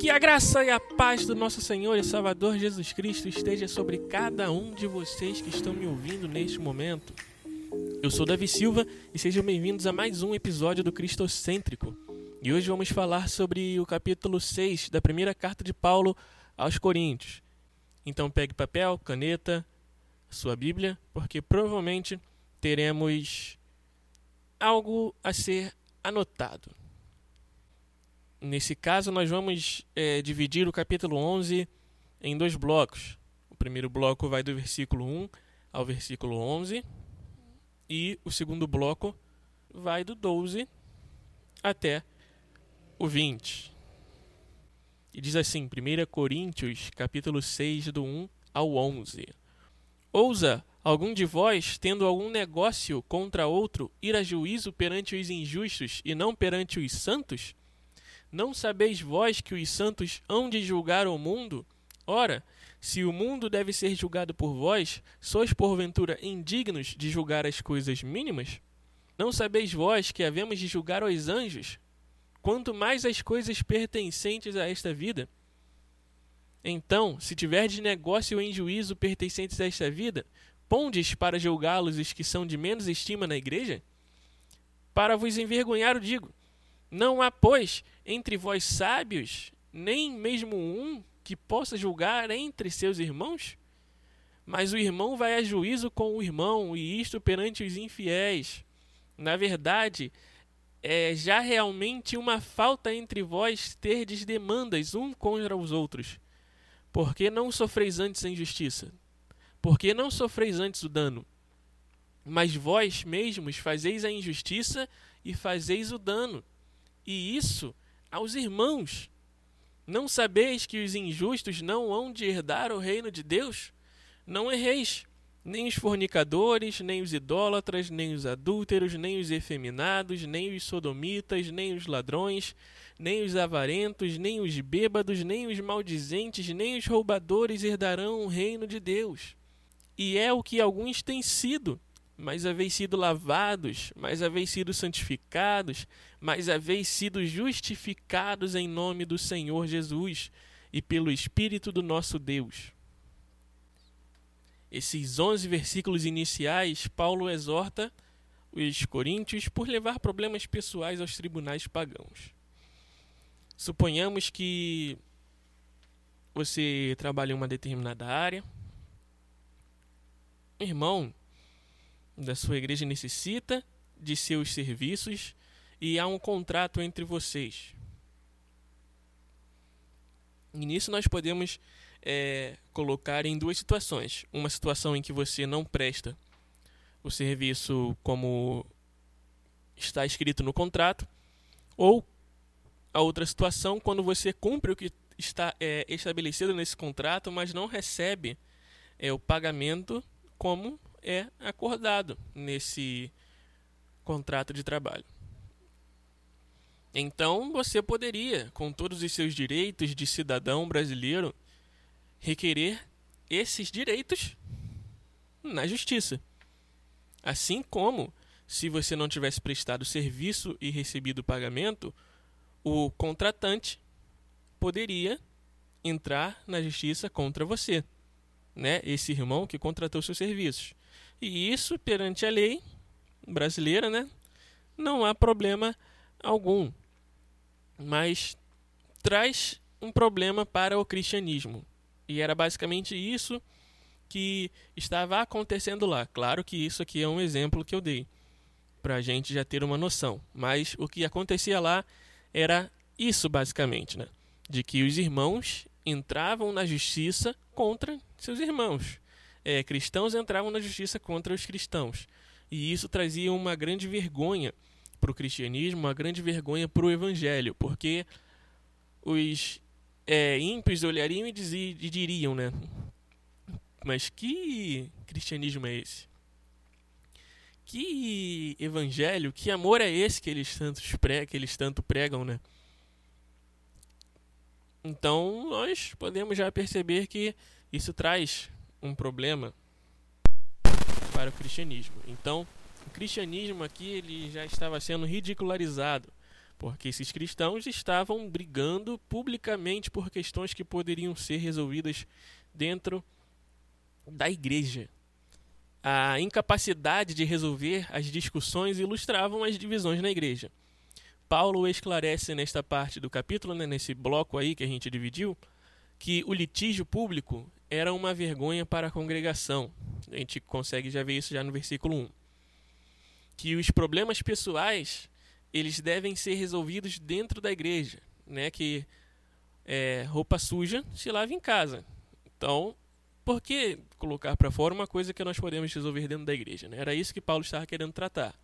Que a graça e a paz do nosso Senhor e Salvador Jesus Cristo esteja sobre cada um de vocês que estão me ouvindo neste momento. Eu sou Davi Silva e sejam bem-vindos a mais um episódio do Cristocêntrico. E hoje vamos falar sobre o capítulo 6 da primeira carta de Paulo aos Coríntios. Então pegue papel, caneta, sua Bíblia, porque provavelmente teremos algo a ser anotado. Nesse caso, nós vamos é, dividir o capítulo 11 em dois blocos. O primeiro bloco vai do versículo 1 ao versículo 11, e o segundo bloco vai do 12 até o 20. E diz assim, 1 Coríntios, capítulo 6, do 1 ao 11. Ousa algum de vós, tendo algum negócio contra outro, ir a juízo perante os injustos e não perante os santos? Não sabeis vós que os santos hão de julgar o mundo? Ora, se o mundo deve ser julgado por vós, sois porventura indignos de julgar as coisas mínimas? Não sabeis vós que havemos de julgar os anjos? Quanto mais as coisas pertencentes a esta vida? Então, se tiverdes negócio em juízo pertencentes a esta vida, pondes para julgá-los os que são de menos estima na igreja? Para vos envergonhar, o digo. Não há, pois, entre vós sábios, nem mesmo um que possa julgar entre seus irmãos? Mas o irmão vai a juízo com o irmão, e isto perante os infiéis. Na verdade, é já realmente uma falta entre vós terdes demandas um contra os outros. Por que não sofreis antes a injustiça? Por que não sofreis antes o dano? Mas vós mesmos fazeis a injustiça e fazeis o dano. E isso aos irmãos. Não sabeis que os injustos não hão de herdar o reino de Deus? Não erreis, nem os fornicadores, nem os idólatras, nem os adúlteros, nem os efeminados, nem os sodomitas, nem os ladrões, nem os avarentos, nem os bêbados, nem os maldizentes, nem os roubadores herdarão o reino de Deus. E é o que alguns têm sido mas haveis sido lavados, mas haveis sido santificados, mas haveis sido justificados em nome do Senhor Jesus e pelo Espírito do nosso Deus. Esses onze versículos iniciais, Paulo exorta os coríntios por levar problemas pessoais aos tribunais pagãos. Suponhamos que você trabalha em uma determinada área. Irmão, da sua igreja necessita de seus serviços e há um contrato entre vocês. E nisso nós podemos é, colocar em duas situações. Uma situação em que você não presta o serviço como está escrito no contrato, ou a outra situação quando você cumpre o que está é, estabelecido nesse contrato, mas não recebe é, o pagamento como é acordado nesse contrato de trabalho. Então, você poderia, com todos os seus direitos de cidadão brasileiro, requerer esses direitos na justiça. Assim como, se você não tivesse prestado serviço e recebido pagamento, o contratante poderia entrar na justiça contra você, né? Esse irmão que contratou seus serviços. E isso, perante a lei brasileira, né, não há problema algum. Mas traz um problema para o cristianismo. E era basicamente isso que estava acontecendo lá. Claro que isso aqui é um exemplo que eu dei, para a gente já ter uma noção. Mas o que acontecia lá era isso, basicamente, né? de que os irmãos entravam na justiça contra seus irmãos é, cristãos entravam na justiça contra os cristãos. E isso trazia uma grande vergonha para o cristianismo, uma grande vergonha para o evangelho, porque os é, ímpios olhariam e, e diriam, né? Mas que cristianismo é esse? Que evangelho, que amor é esse que eles, tantos pre, que eles tanto pregam, né? Então, nós podemos já perceber que isso traz um problema para o cristianismo. Então, o cristianismo aqui ele já estava sendo ridicularizado, porque esses cristãos estavam brigando publicamente por questões que poderiam ser resolvidas dentro da igreja. A incapacidade de resolver as discussões ilustravam as divisões na igreja. Paulo esclarece nesta parte do capítulo, né, nesse bloco aí que a gente dividiu, que o litígio público era uma vergonha para a congregação. A gente consegue já ver isso já no versículo 1. Que os problemas pessoais eles devem ser resolvidos dentro da igreja, né? Que é, roupa suja se lava em casa. Então, por que colocar para fora uma coisa que nós podemos resolver dentro da igreja? Né? Era isso que Paulo estava querendo tratar.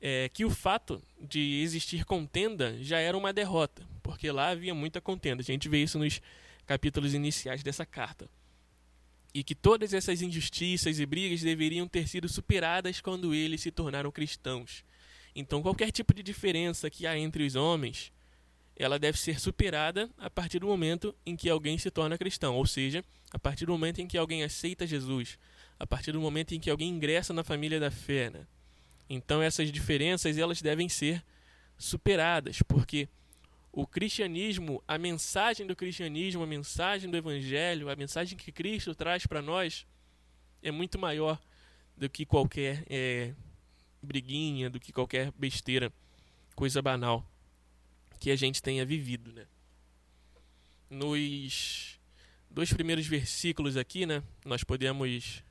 É, que o fato de existir contenda já era uma derrota, porque lá havia muita contenda. A gente vê isso nos capítulos iniciais dessa carta. E que todas essas injustiças e brigas deveriam ter sido superadas quando eles se tornaram cristãos. Então, qualquer tipo de diferença que há entre os homens, ela deve ser superada a partir do momento em que alguém se torna cristão, ou seja, a partir do momento em que alguém aceita Jesus, a partir do momento em que alguém ingressa na família da fé. Né? Então, essas diferenças elas devem ser superadas, porque o cristianismo, a mensagem do cristianismo, a mensagem do evangelho, a mensagem que Cristo traz para nós é muito maior do que qualquer é, briguinha, do que qualquer besteira, coisa banal que a gente tenha vivido, né? Nos dois primeiros versículos aqui, né, nós podemos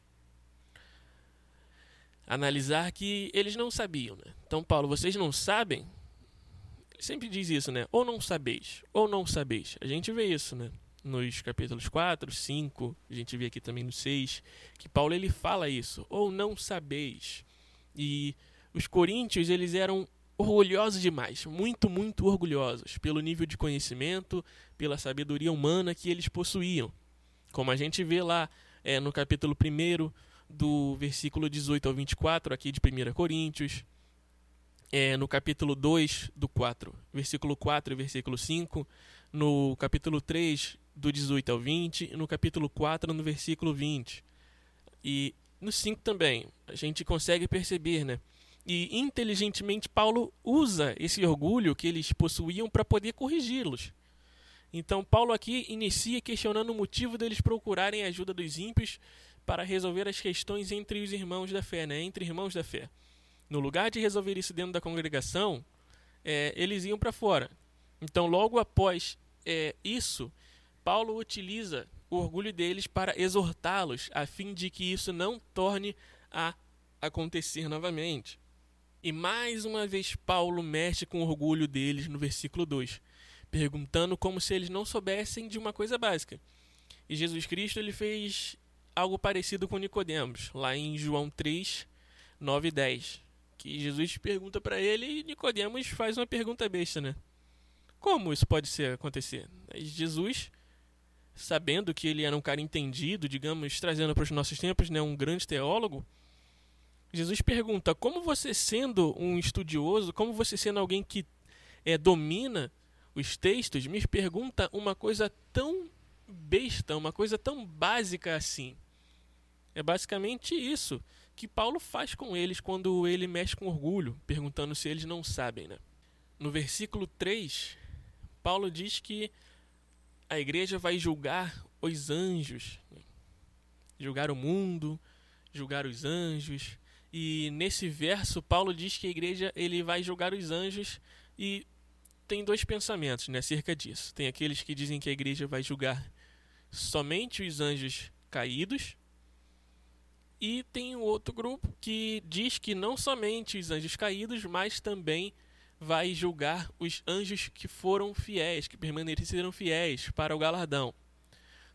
analisar que eles não sabiam, né? Então, Paulo, vocês não sabem? Ele sempre diz isso, né? Ou não sabeis, ou não sabeis. A gente vê isso, né? Nos capítulos 4, 5, a gente vê aqui também no 6, que Paulo ele fala isso, ou não sabeis. E os coríntios, eles eram orgulhosos demais, muito, muito orgulhosos pelo nível de conhecimento, pela sabedoria humana que eles possuíam. Como a gente vê lá é, no capítulo 1 do versículo 18 ao 24, aqui de 1 Coríntios, é, no capítulo 2 do 4, versículo 4 e versículo 5, no capítulo 3 do 18 ao 20, e no capítulo 4 no versículo 20. E no 5 também, a gente consegue perceber, né? E inteligentemente Paulo usa esse orgulho que eles possuíam para poder corrigi-los. Então Paulo aqui inicia questionando o motivo deles procurarem a ajuda dos ímpios para resolver as questões entre os irmãos da fé, né? entre irmãos da fé. No lugar de resolver isso dentro da congregação, é, eles iam para fora. Então, logo após é, isso, Paulo utiliza o orgulho deles para exortá-los, a fim de que isso não torne a acontecer novamente. E mais uma vez Paulo mexe com o orgulho deles no versículo 2, perguntando como se eles não soubessem de uma coisa básica. E Jesus Cristo ele fez algo parecido com Nicodemos, lá em João 3, 9 e 10. Que Jesus pergunta para ele e Nicodemos faz uma pergunta besta, né? Como isso pode ser acontecer? Jesus, sabendo que ele era um cara entendido, digamos, trazendo para os nossos tempos, né, um grande teólogo, Jesus pergunta: como você, sendo um estudioso, como você, sendo alguém que é, domina os textos, me pergunta uma coisa tão besta, uma coisa tão básica assim? É basicamente isso que Paulo faz com eles quando ele mexe com orgulho, perguntando se eles não sabem. Né? No versículo 3, Paulo diz que a igreja vai julgar os anjos, né? julgar o mundo, julgar os anjos. E nesse verso, Paulo diz que a igreja ele vai julgar os anjos e tem dois pensamentos né, acerca disso. Tem aqueles que dizem que a igreja vai julgar somente os anjos caídos, e tem um outro grupo que diz que não somente os anjos caídos, mas também vai julgar os anjos que foram fiéis, que permaneceram fiéis para o galardão.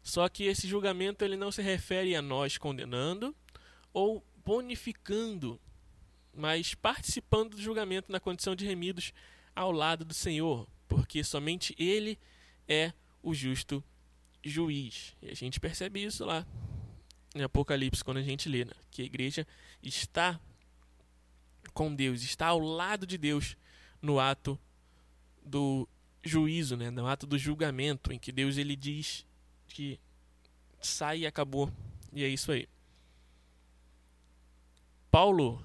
Só que esse julgamento ele não se refere a nós condenando ou bonificando, mas participando do julgamento na condição de remidos ao lado do Senhor, porque somente Ele é o justo juiz. E a gente percebe isso lá em Apocalipse, quando a gente lê, né? que a igreja está com Deus, está ao lado de Deus no ato do juízo, né? no ato do julgamento, em que Deus ele diz que sai e acabou. E é isso aí. Paulo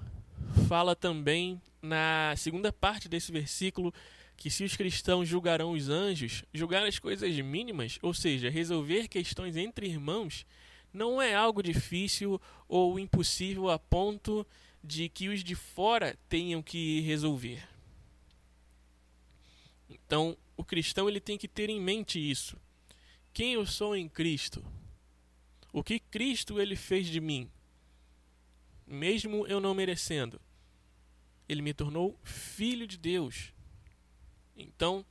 fala também na segunda parte desse versículo que se os cristãos julgarão os anjos, julgar as coisas mínimas, ou seja, resolver questões entre irmãos, não é algo difícil ou impossível a ponto de que os de fora tenham que resolver. Então, o cristão ele tem que ter em mente isso. Quem eu sou em Cristo? O que Cristo ele fez de mim? Mesmo eu não merecendo, ele me tornou filho de Deus. Então,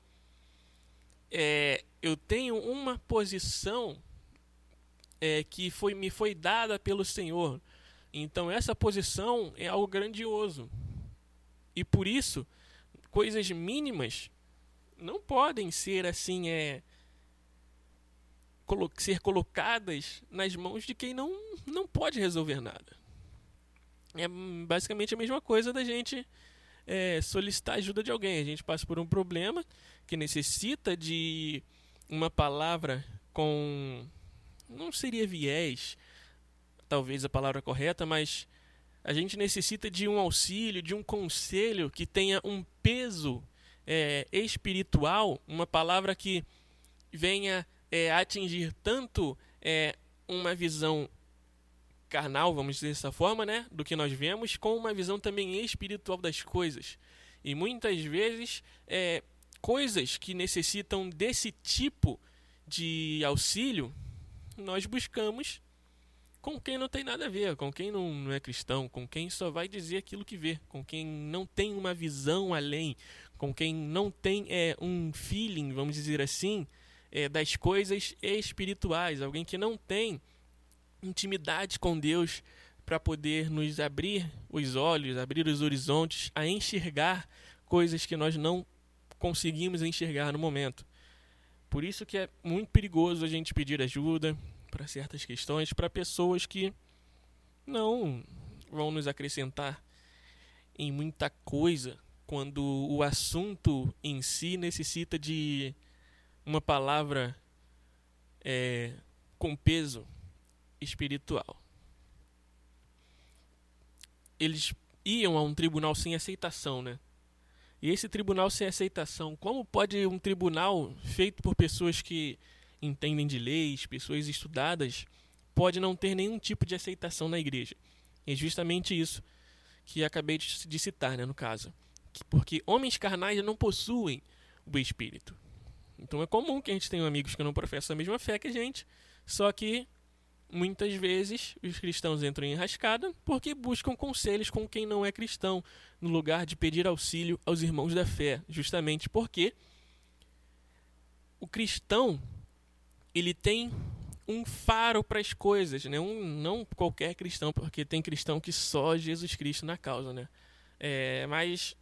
é, eu tenho uma posição é, que foi, me foi dada pelo Senhor. Então, essa posição é algo grandioso. E por isso, coisas mínimas não podem ser assim, é, colo ser colocadas nas mãos de quem não, não pode resolver nada. É basicamente a mesma coisa da gente é, solicitar ajuda de alguém. A gente passa por um problema que necessita de uma palavra com. Não seria viés, talvez a palavra correta, mas a gente necessita de um auxílio, de um conselho que tenha um peso é, espiritual, uma palavra que venha é, atingir tanto é, uma visão carnal, vamos dizer dessa forma, né, do que nós vemos, com uma visão também espiritual das coisas. E muitas vezes, é, coisas que necessitam desse tipo de auxílio, nós buscamos com quem não tem nada a ver, com quem não, não é cristão, com quem só vai dizer aquilo que vê, com quem não tem uma visão além, com quem não tem é, um feeling, vamos dizer assim, é, das coisas espirituais, alguém que não tem intimidade com Deus para poder nos abrir os olhos, abrir os horizontes, a enxergar coisas que nós não conseguimos enxergar no momento. Por isso que é muito perigoso a gente pedir ajuda para certas questões para pessoas que não vão nos acrescentar em muita coisa quando o assunto em si necessita de uma palavra é, com peso espiritual. Eles iam a um tribunal sem aceitação, né? E esse tribunal sem aceitação, como pode um tribunal feito por pessoas que entendem de leis, pessoas estudadas, pode não ter nenhum tipo de aceitação na igreja? É justamente isso que acabei de citar, né, no caso. Porque homens carnais não possuem o Espírito. Então é comum que a gente tenha amigos que não professam a mesma fé que a gente, só que muitas vezes os cristãos entram em rascada porque buscam conselhos com quem não é cristão, no lugar de pedir auxílio aos irmãos da fé, justamente porque o cristão ele tem um faro para as coisas, né? Um, não qualquer cristão, porque tem cristão que só Jesus Cristo na causa, né? É, mas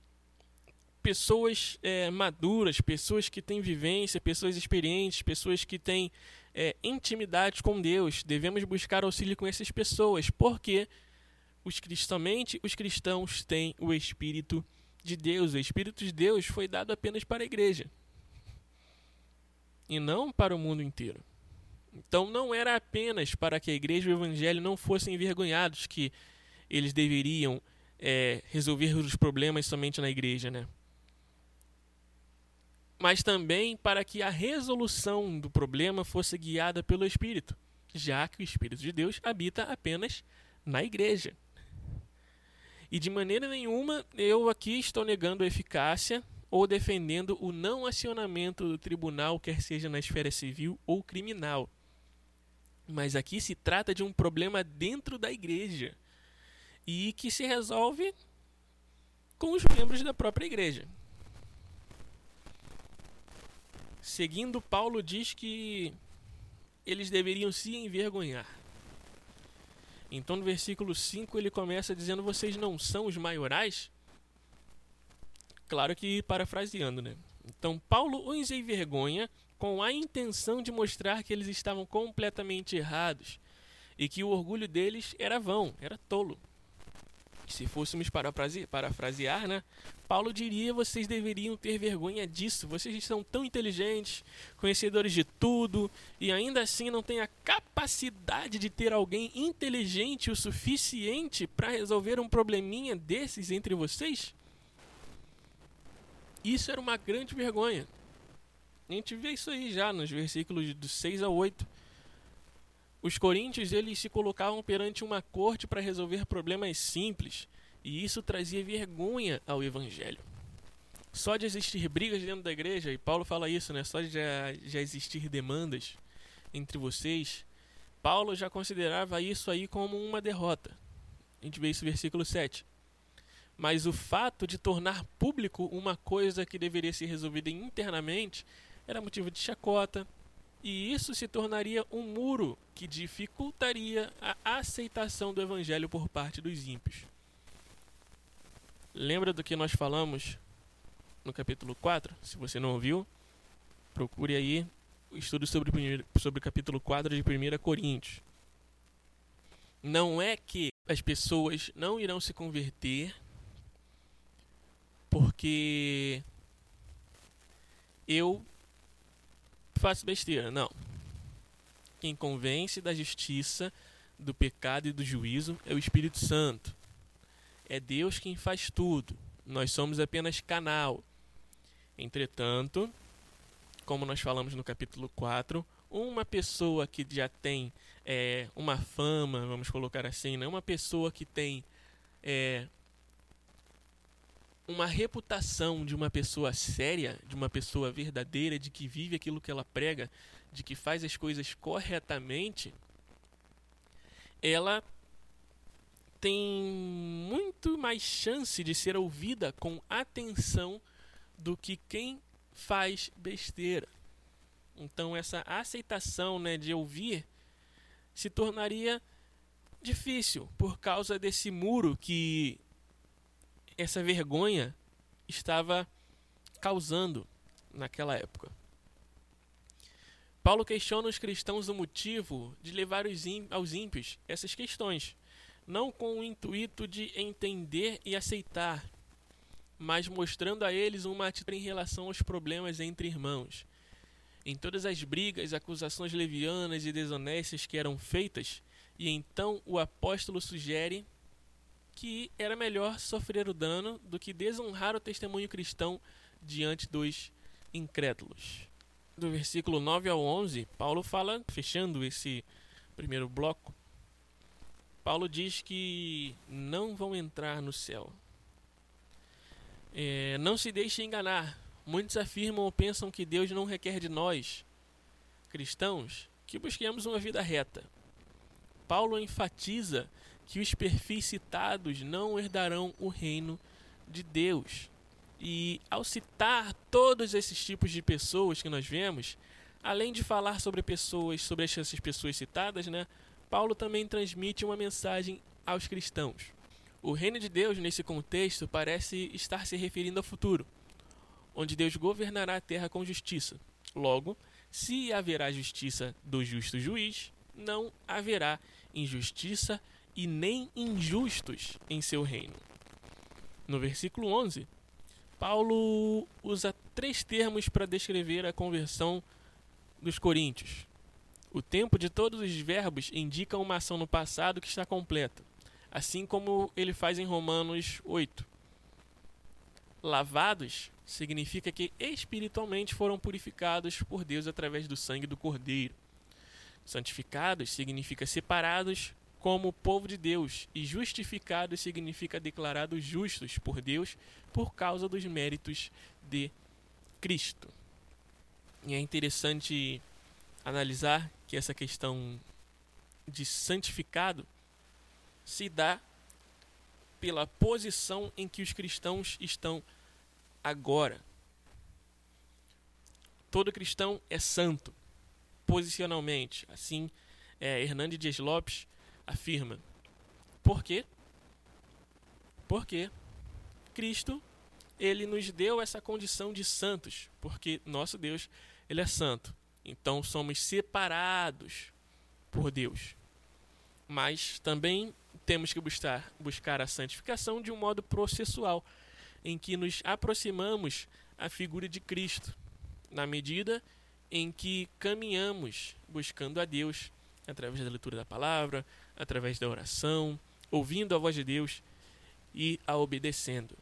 pessoas é, maduras, pessoas que têm vivência, pessoas experientes, pessoas que têm é, intimidade com Deus. Devemos buscar auxílio com essas pessoas, porque os, somente os cristãos têm o Espírito de Deus. O Espírito de Deus foi dado apenas para a igreja e não para o mundo inteiro. Então não era apenas para que a igreja e o evangelho não fossem envergonhados que eles deveriam é, resolver os problemas somente na igreja, né? Mas também para que a resolução do problema fosse guiada pelo Espírito, já que o Espírito de Deus habita apenas na igreja. E de maneira nenhuma eu aqui estou negando a eficácia ou defendendo o não acionamento do tribunal, quer seja na esfera civil ou criminal. Mas aqui se trata de um problema dentro da igreja e que se resolve com os membros da própria igreja. Seguindo, Paulo diz que eles deveriam se envergonhar. Então, no versículo 5, ele começa dizendo: Vocês não são os maiorais? Claro que parafraseando, né? Então, Paulo os envergonha com a intenção de mostrar que eles estavam completamente errados e que o orgulho deles era vão, era tolo se fôssemos parafrasear, né, Paulo diria: vocês deveriam ter vergonha disso. Vocês são tão inteligentes, conhecedores de tudo, e ainda assim não têm a capacidade de ter alguém inteligente o suficiente para resolver um probleminha desses entre vocês? Isso era uma grande vergonha. A gente vê isso aí já nos versículos dos 6 a 8. Os coríntios eles se colocavam perante uma corte para resolver problemas simples, e isso trazia vergonha ao evangelho. Só de existir brigas dentro da igreja, e Paulo fala isso, né? Só de já, existir demandas entre vocês, Paulo já considerava isso aí como uma derrota. A gente vê isso no versículo 7. Mas o fato de tornar público uma coisa que deveria ser resolvida internamente era motivo de chacota, e isso se tornaria um muro que dificultaria a aceitação do evangelho por parte dos ímpios. Lembra do que nós falamos no capítulo 4? Se você não ouviu, procure aí o estudo sobre, sobre o capítulo 4 de 1 Coríntios. Não é que as pessoas não irão se converter porque eu faço besteira. Não. Quem convence da justiça, do pecado e do juízo é o Espírito Santo. É Deus quem faz tudo. Nós somos apenas canal. Entretanto, como nós falamos no capítulo 4, uma pessoa que já tem é, uma fama, vamos colocar assim, né? uma pessoa que tem é, uma reputação de uma pessoa séria, de uma pessoa verdadeira, de que vive aquilo que ela prega, de que faz as coisas corretamente, ela tem muito mais chance de ser ouvida com atenção do que quem faz besteira. Então essa aceitação, né, de ouvir se tornaria difícil por causa desse muro que essa vergonha estava causando naquela época. Paulo questiona os cristãos o motivo de levar aos ímpios essas questões, não com o intuito de entender e aceitar, mas mostrando a eles uma atitude em relação aos problemas entre irmãos. Em todas as brigas, acusações levianas e desonestas que eram feitas, e então o apóstolo sugere que era melhor sofrer o dano do que desonrar o testemunho cristão diante dos incrédulos. Do versículo 9 ao 11, Paulo fala, fechando esse primeiro bloco, Paulo diz que não vão entrar no céu. É, não se deixe enganar. Muitos afirmam ou pensam que Deus não requer de nós, cristãos, que busquemos uma vida reta. Paulo enfatiza que os perfis citados não herdarão o reino de Deus. E ao citar todos esses tipos de pessoas que nós vemos, além de falar sobre pessoas, sobre essas pessoas citadas, né, Paulo também transmite uma mensagem aos cristãos. O reino de Deus, nesse contexto, parece estar se referindo ao futuro, onde Deus governará a terra com justiça. Logo, se haverá justiça do justo juiz, não haverá injustiça e nem injustos em seu reino. No versículo 11, Paulo usa três termos para descrever a conversão dos coríntios. O tempo de todos os verbos indica uma ação no passado que está completa, assim como ele faz em Romanos 8. Lavados significa que espiritualmente foram purificados por Deus através do sangue do Cordeiro. Santificados significa separados como povo de Deus, e justificado significa declarados justos por Deus por causa dos méritos de Cristo. E é interessante analisar que essa questão de santificado se dá pela posição em que os cristãos estão agora. Todo cristão é santo, posicionalmente. Assim, é, Hernandes Dias Lopes afirma. Por quê? Porque Cristo ele nos deu essa condição de santos, porque nosso Deus, ele é santo. Então somos separados por Deus. Mas também temos que buscar, buscar a santificação de um modo processual, em que nos aproximamos à figura de Cristo, na medida em que caminhamos buscando a Deus através da leitura da palavra, através da oração, ouvindo a voz de Deus e a obedecendo.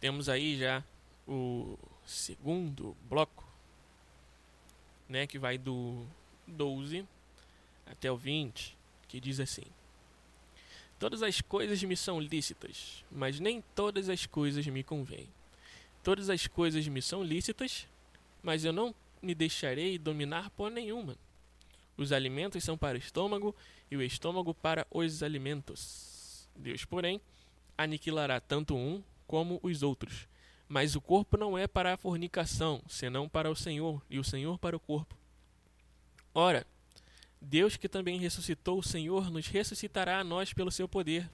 Temos aí já o segundo bloco, né, que vai do 12 até o 20, que diz assim: Todas as coisas me são lícitas, mas nem todas as coisas me convêm. Todas as coisas me são lícitas, mas eu não me deixarei dominar por nenhuma. Os alimentos são para o estômago e o estômago para os alimentos. Deus, porém, aniquilará tanto um como os outros. Mas o corpo não é para a fornicação, senão para o Senhor, e o Senhor para o corpo. Ora, Deus que também ressuscitou o Senhor nos ressuscitará a nós pelo seu poder.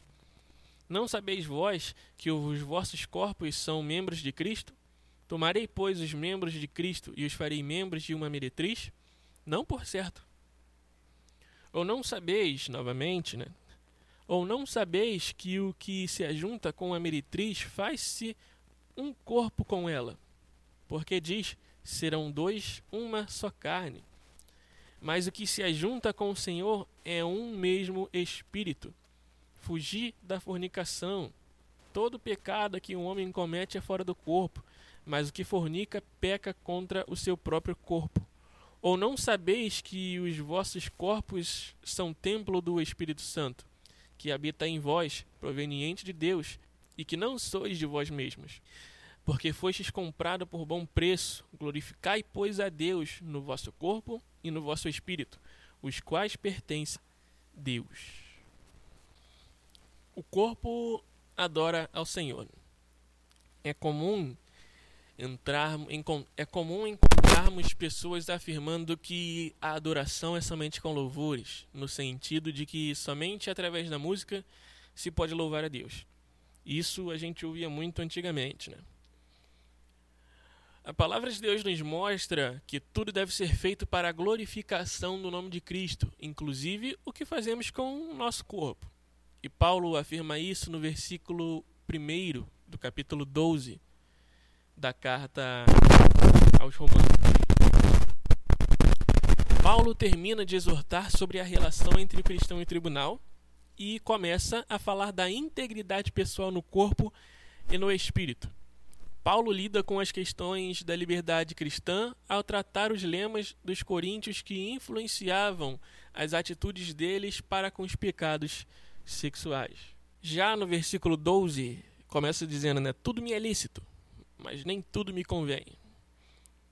Não sabeis vós que os vossos corpos são membros de Cristo? Tomarei, pois, os membros de Cristo e os farei membros de uma meretriz? Não por certo. Ou não sabeis, novamente, né? Ou não sabeis que o que se ajunta com a meretriz faz-se um corpo com ela? Porque diz: serão dois uma só carne. Mas o que se ajunta com o Senhor é um mesmo espírito. Fugir da fornicação. Todo pecado que um homem comete é fora do corpo, mas o que fornica peca contra o seu próprio corpo. Ou não sabeis que os vossos corpos são templo do Espírito Santo, que habita em vós, proveniente de Deus, e que não sois de vós mesmos? Porque fostes comprado por bom preço. Glorificai, pois, a Deus no vosso corpo e no vosso espírito, os quais pertencem a Deus. O corpo adora ao Senhor. É comum entrar em, é comum encontrarmos pessoas afirmando que a adoração é somente com louvores, no sentido de que somente através da música se pode louvar a Deus. Isso a gente ouvia muito antigamente, né? A palavra de Deus nos mostra que tudo deve ser feito para a glorificação do nome de Cristo, inclusive o que fazemos com o nosso corpo. E Paulo afirma isso no versículo 1 do capítulo 12 da carta aos Romanos. Paulo termina de exortar sobre a relação entre cristão e tribunal e começa a falar da integridade pessoal no corpo e no espírito. Paulo lida com as questões da liberdade cristã ao tratar os lemas dos coríntios que influenciavam as atitudes deles para com os pecados sexuais. Já no versículo 12, começa dizendo, né, tudo me é lícito, mas nem tudo me convém.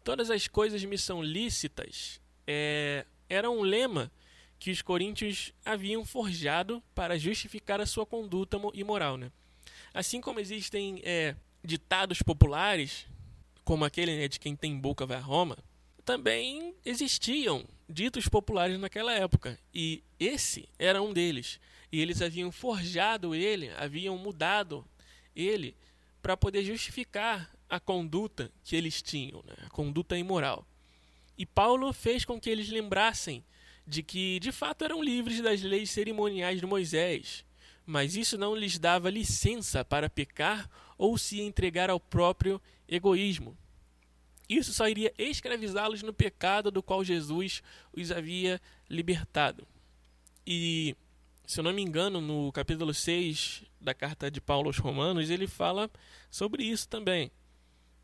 Todas as coisas me são lícitas. É, era um lema que os coríntios haviam forjado para justificar a sua conduta imoral, né? Assim como existem é, ditados populares, como aquele né, de quem tem boca vai a Roma, também existiam ditos populares naquela época. E esse era um deles. E eles haviam forjado ele, haviam mudado ele para poder justificar a conduta que eles tinham, né? a conduta imoral. E Paulo fez com que eles lembrassem de que de fato eram livres das leis cerimoniais de Moisés, mas isso não lhes dava licença para pecar ou se entregar ao próprio egoísmo. Isso só iria escravizá-los no pecado do qual Jesus os havia libertado. E, se eu não me engano, no capítulo 6 da carta de Paulo aos Romanos, ele fala sobre isso também.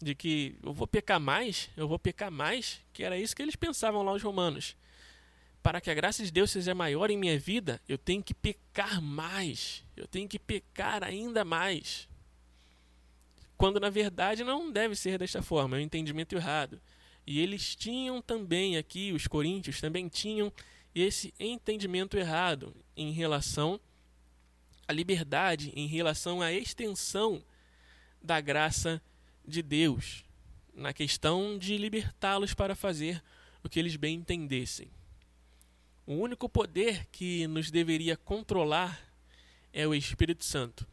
De que eu vou pecar mais, eu vou pecar mais, que era isso que eles pensavam lá os romanos para que a graça de Deus seja maior em minha vida, eu tenho que pecar mais. Eu tenho que pecar ainda mais. Quando na verdade não deve ser desta forma, é um entendimento errado. E eles tinham também aqui, os coríntios também tinham esse entendimento errado em relação à liberdade, em relação à extensão da graça de Deus, na questão de libertá-los para fazer o que eles bem entendessem. O único poder que nos deveria controlar é o Espírito Santo.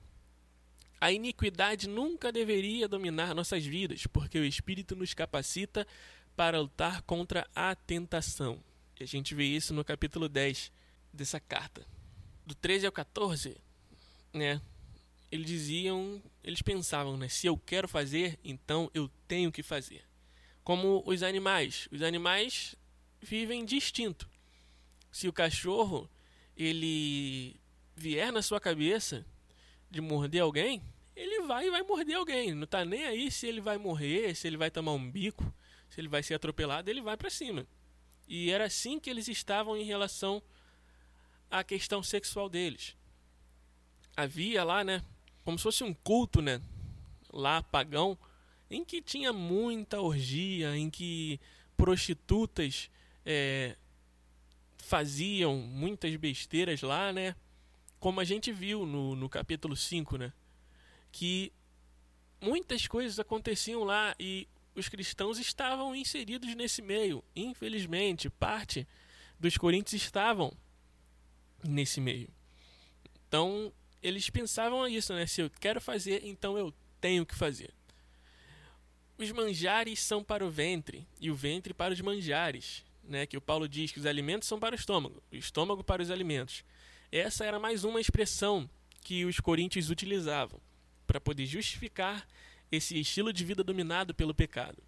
A iniquidade nunca deveria dominar nossas vidas, porque o Espírito nos capacita para lutar contra a tentação. E a gente vê isso no capítulo 10 dessa carta. Do 13 ao 14, né? Eles diziam, eles pensavam, né? Se eu quero fazer, então eu tenho que fazer. Como os animais. Os animais vivem distinto se o cachorro ele vier na sua cabeça de morder alguém, ele vai e vai morder alguém. Não tá nem aí se ele vai morrer, se ele vai tomar um bico, se ele vai ser atropelado, ele vai para cima. E era assim que eles estavam em relação à questão sexual deles. Havia lá, né, como se fosse um culto, né, lá pagão, em que tinha muita orgia, em que prostitutas é, faziam muitas besteiras lá, né? Como a gente viu no, no capítulo 5, né? Que muitas coisas aconteciam lá e os cristãos estavam inseridos nesse meio. Infelizmente, parte dos coríntios estavam nesse meio. Então, eles pensavam isso, né? Se eu quero fazer, então eu tenho que fazer. Os manjares são para o ventre e o ventre para os manjares, né? Que o Paulo diz que os alimentos são para o estômago, o estômago para os alimentos. Essa era mais uma expressão que os coríntios utilizavam para poder justificar esse estilo de vida dominado pelo pecado.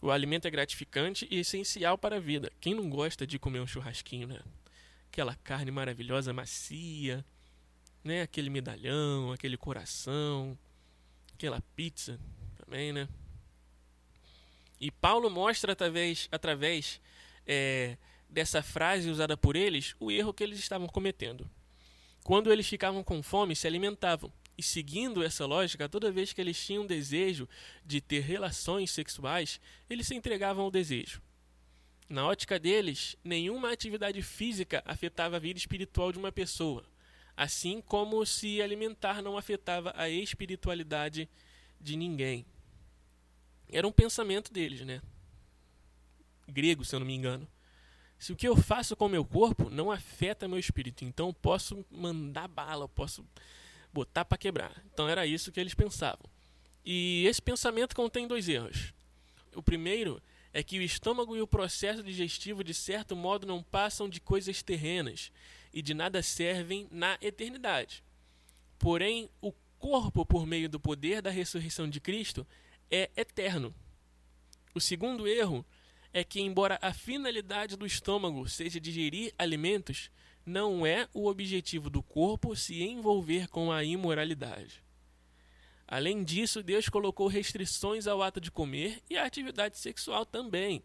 O alimento é gratificante e essencial para a vida. Quem não gosta de comer um churrasquinho, né? Aquela carne maravilhosa, macia, né? Aquele medalhão, aquele coração, aquela pizza também, né? E Paulo mostra através, através é, dessa frase usada por eles o erro que eles estavam cometendo. Quando eles ficavam com fome, se alimentavam. E seguindo essa lógica, toda vez que eles tinham desejo de ter relações sexuais, eles se entregavam ao desejo. Na ótica deles, nenhuma atividade física afetava a vida espiritual de uma pessoa, assim como se alimentar não afetava a espiritualidade de ninguém. Era um pensamento deles, né? Grego, se eu não me engano. Se o que eu faço com o meu corpo não afeta meu espírito, então posso mandar bala, posso botar para quebrar. Então era isso que eles pensavam. E esse pensamento contém dois erros. O primeiro é que o estômago e o processo digestivo, de certo modo, não passam de coisas terrenas e de nada servem na eternidade. Porém, o corpo, por meio do poder da ressurreição de Cristo, é eterno. O segundo erro é que, embora a finalidade do estômago seja digerir alimentos, não é o objetivo do corpo se envolver com a imoralidade. Além disso, Deus colocou restrições ao ato de comer e à atividade sexual também.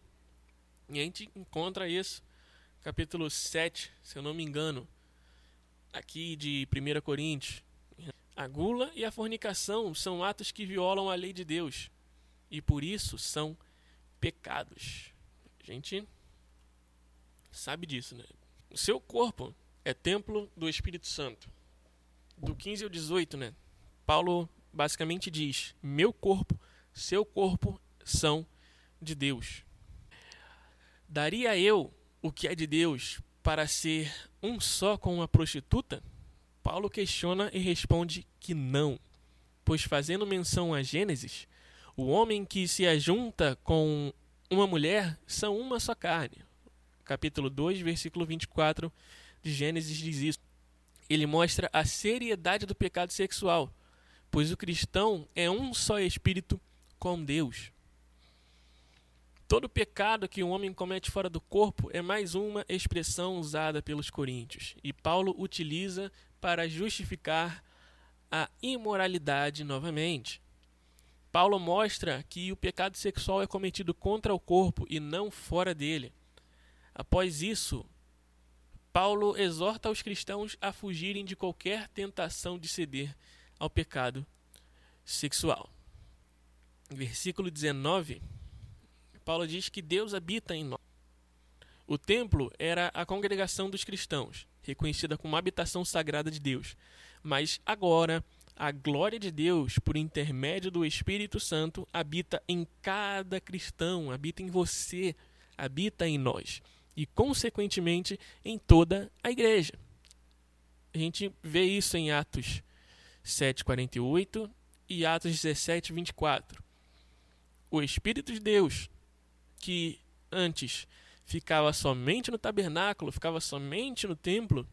E a gente encontra isso, capítulo 7, se eu não me engano, aqui de 1 Coríntios. A gula e a fornicação são atos que violam a lei de Deus e por isso são pecados. A gente sabe disso, né? O seu corpo é templo do Espírito Santo. Do 15 ao 18, né? Paulo basicamente diz: Meu corpo, seu corpo são de Deus. Daria eu o que é de Deus para ser um só com uma prostituta? Paulo questiona e responde que não, pois fazendo menção a Gênesis, o homem que se ajunta com uma mulher são uma só carne. Capítulo 2, versículo 24 de Gênesis diz isso. Ele mostra a seriedade do pecado sexual, pois o cristão é um só espírito com Deus. Todo pecado que um homem comete fora do corpo é mais uma expressão usada pelos coríntios, e Paulo utiliza para justificar a imoralidade novamente. Paulo mostra que o pecado sexual é cometido contra o corpo e não fora dele. Após isso, Paulo exorta os cristãos a fugirem de qualquer tentação de ceder ao pecado sexual. Versículo 19, Paulo diz que Deus habita em nós. O templo era a congregação dos cristãos reconhecida como habitação sagrada de Deus. Mas agora, a glória de Deus, por intermédio do Espírito Santo, habita em cada cristão, habita em você, habita em nós e, consequentemente, em toda a igreja. A gente vê isso em Atos 7:48 e Atos 17:24. O Espírito de Deus, que antes ficava somente no tabernáculo, ficava somente no templo,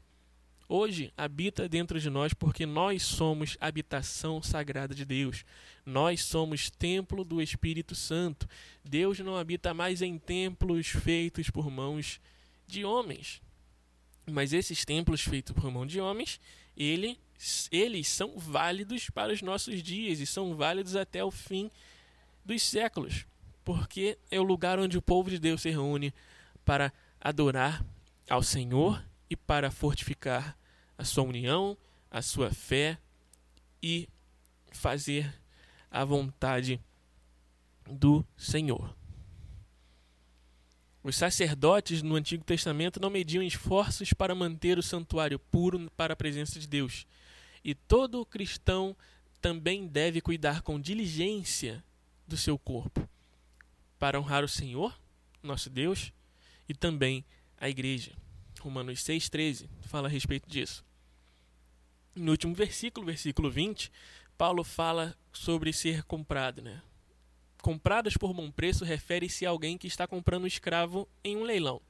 hoje habita dentro de nós porque nós somos habitação sagrada de Deus. Nós somos templo do Espírito Santo. Deus não habita mais em templos feitos por mãos de homens. Mas esses templos feitos por mão de homens, ele eles são válidos para os nossos dias e são válidos até o fim dos séculos, porque é o lugar onde o povo de Deus se reúne para adorar ao Senhor e para fortificar a sua união, a sua fé e fazer a vontade do Senhor. Os sacerdotes no Antigo Testamento não mediam esforços para manter o santuário puro para a presença de Deus. E todo cristão também deve cuidar com diligência do seu corpo para honrar o Senhor, nosso Deus, e também a igreja. Romanos 6,13 fala a respeito disso. No último versículo, versículo 20, Paulo fala sobre ser comprado. Né? Compradas por bom preço refere-se a alguém que está comprando um escravo em um leilão.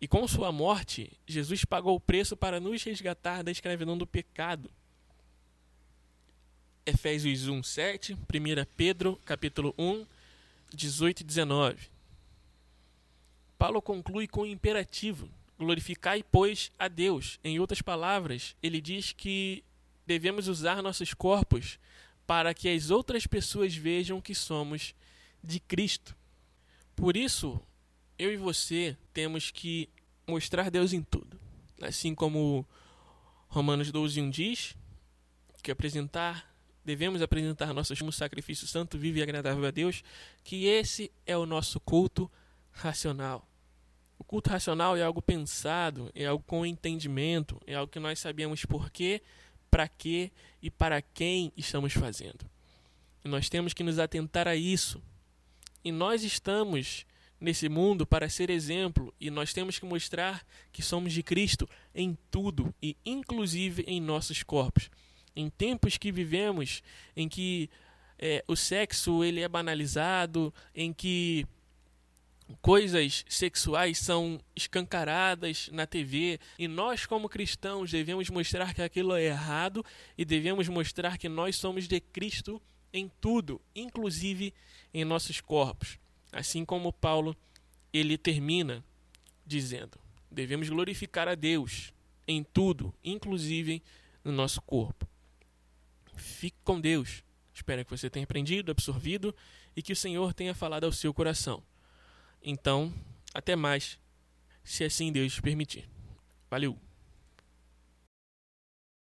E com sua morte, Jesus pagou o preço para nos resgatar da escravidão do pecado. Efésios 1, 7, 1 Pedro, capítulo 1, 18 e 19. Paulo conclui com o imperativo: glorificai, pois, a Deus. Em outras palavras, ele diz que devemos usar nossos corpos para que as outras pessoas vejam que somos de Cristo. Por isso, eu e você temos que mostrar Deus em tudo. Assim como Romanos 12, 1 diz, que apresentar, devemos apresentar nosso sacrifício santo, vivo e agradável a Deus, que esse é o nosso culto racional. O culto racional é algo pensado, é algo com entendimento, é algo que nós sabemos por quê, para quê e para quem estamos fazendo. E nós temos que nos atentar a isso. E nós estamos nesse mundo para ser exemplo e nós temos que mostrar que somos de Cristo em tudo e inclusive em nossos corpos. Em tempos que vivemos, em que é, o sexo ele é banalizado, em que coisas sexuais são escancaradas na TV e nós como cristãos devemos mostrar que aquilo é errado e devemos mostrar que nós somos de Cristo em tudo, inclusive em nossos corpos. Assim como Paulo ele termina dizendo: devemos glorificar a Deus em tudo, inclusive no nosso corpo. Fique com Deus. Espero que você tenha aprendido, absorvido e que o Senhor tenha falado ao seu coração. Então, até mais, se assim Deus permitir. Valeu!